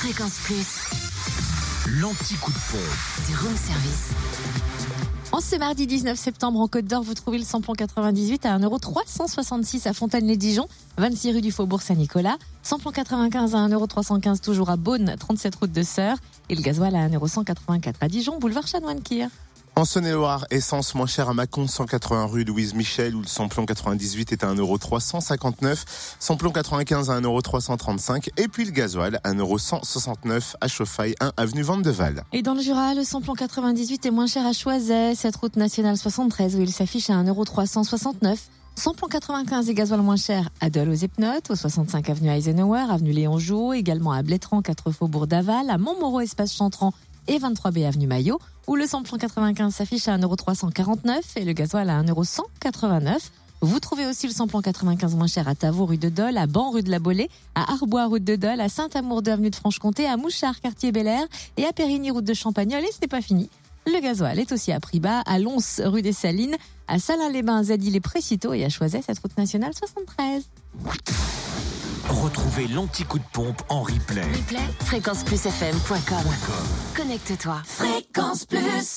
Fréquence Plus, L'anti-coup de pompe. du room service. En ce mardi 19 septembre, en Côte d'Or, vous trouvez le samplon 98 à 1,366€ à Fontaine-les-Dijon, 26 rue du Faubourg Saint-Nicolas. Samplon 95 à 1,315€ toujours à Beaune, 37 route de Sœur. Et le gasoil à 1,184€ à Dijon, boulevard Chanoine-Kir. En Saône-et-Loire, essence moins chère à Mâcon, 180 rue Louise Michel, où le samplon 98 est à 1,359€, samplon 95 à 1,335€, et puis le gasoil à 1,169€ à Chauffaille, 1 avenue Vandeval. Et dans le Jura, le samplon 98 est moins cher à Choiset, cette route nationale 73 où il s'affiche à 1,369€. Samplon 95 et gasoil moins cher à Dole aux Epnotes, au 65 avenue Eisenhower, avenue Léon Jouot, également à Blétran, 4 faubourg d'Aval, à Montmoreau, espace Chantran et 23B avenue Maillot, où le samplon 95 s'affiche à 1,349€ et le gasoil à 1,189€. Vous trouvez aussi le samplon 95 moins cher à Tavaux, rue de Dole, à Ban, rue de la Bolée, à Arbois, route de Dole, à Saint-Amour, de avenue de Franche-Comté, à Mouchard, quartier Bel Air et à Périgny, route de Champagnol. Et ce n'est pas fini. Le gasoil est aussi à prix bas, à Lons, rue des Salines, à Salins-les-Bains, Zadil-les-Précitaux et à Choiset, cette route nationale 73. Retrouvez l'anti-coup de pompe en replay. Replay, fréquenceplusfm.com. Connecte-toi. Fréquence Plus.